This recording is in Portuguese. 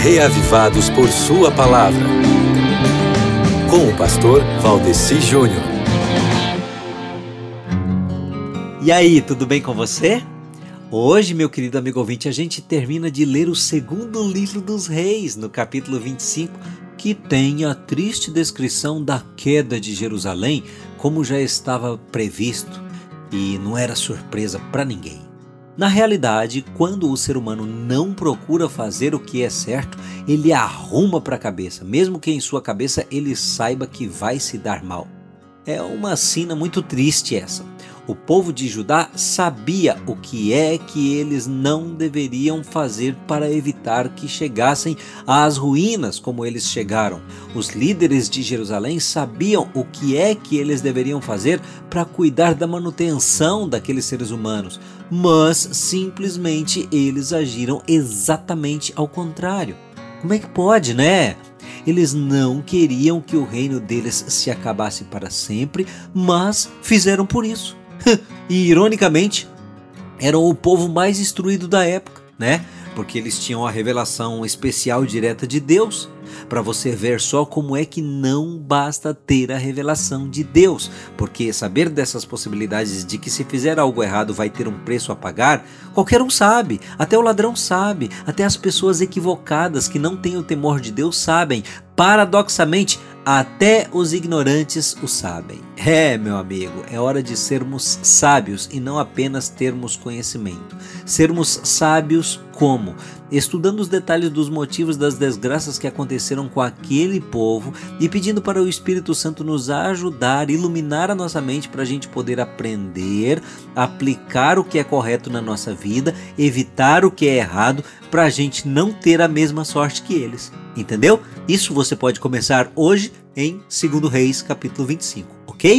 reavivados por Sua palavra. Com o pastor Valdeci Júnior. E aí, tudo bem com você? Hoje, meu querido amigo ouvinte, a gente termina de ler o segundo livro dos Reis, no capítulo 25, que tem a triste descrição da queda de Jerusalém, como já estava previsto e não era surpresa para ninguém. Na realidade, quando o ser humano não procura fazer o que é certo, ele arruma para a cabeça, mesmo que em sua cabeça ele saiba que vai se dar mal. É uma cena muito triste essa. O povo de Judá sabia o que é que eles não deveriam fazer para evitar que chegassem às ruínas como eles chegaram. Os líderes de Jerusalém sabiam o que é que eles deveriam fazer para cuidar da manutenção daqueles seres humanos, mas simplesmente eles agiram exatamente ao contrário. Como é que pode, né? Eles não queriam que o reino deles se acabasse para sempre, mas fizeram por isso. e ironicamente, eram o povo mais instruído da época, né? Porque eles tinham a revelação especial direta de Deus. Para você ver só como é que não basta ter a revelação de Deus, porque saber dessas possibilidades de que se fizer algo errado vai ter um preço a pagar, qualquer um sabe, até o ladrão sabe, até as pessoas equivocadas que não têm o temor de Deus sabem. Paradoxamente, até os ignorantes o sabem. É, meu amigo, é hora de sermos sábios e não apenas termos conhecimento. Sermos sábios como? Estudando os detalhes dos motivos das desgraças que aconteceram com aquele povo e pedindo para o Espírito Santo nos ajudar, iluminar a nossa mente para a gente poder aprender, aplicar o que é correto na nossa vida, evitar o que é errado, para a gente não ter a mesma sorte que eles. Entendeu? Isso você pode começar hoje em 2 Reis, capítulo 25, ok?